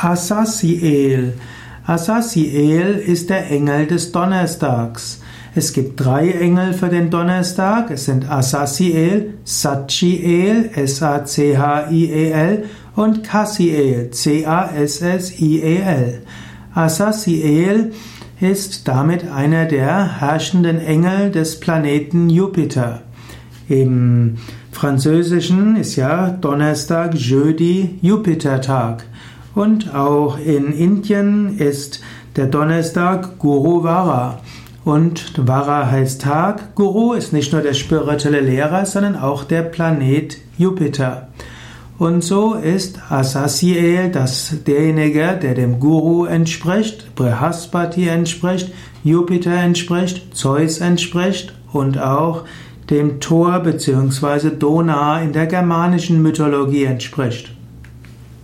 Asasiel. Asasiel ist der Engel des Donnerstags. Es gibt drei Engel für den Donnerstag. Es sind Asasiel, Sachiel, S-A-C-H-I-E-L und Cassiel, C-A-S-S-I-E-L. Asasiel ist damit einer der herrschenden Engel des Planeten Jupiter. Im Französischen ist ja Donnerstag, Jeudi, Jupitertag. Und auch in Indien ist der Donnerstag Guru Vara. Und Vara heißt Tag. Guru ist nicht nur der spirituelle Lehrer, sondern auch der Planet Jupiter. Und so ist Asasiel das derjenige, der dem Guru entspricht, Brihaspati entspricht, Jupiter entspricht, Zeus entspricht und auch dem Thor bzw. Dona in der germanischen Mythologie entspricht.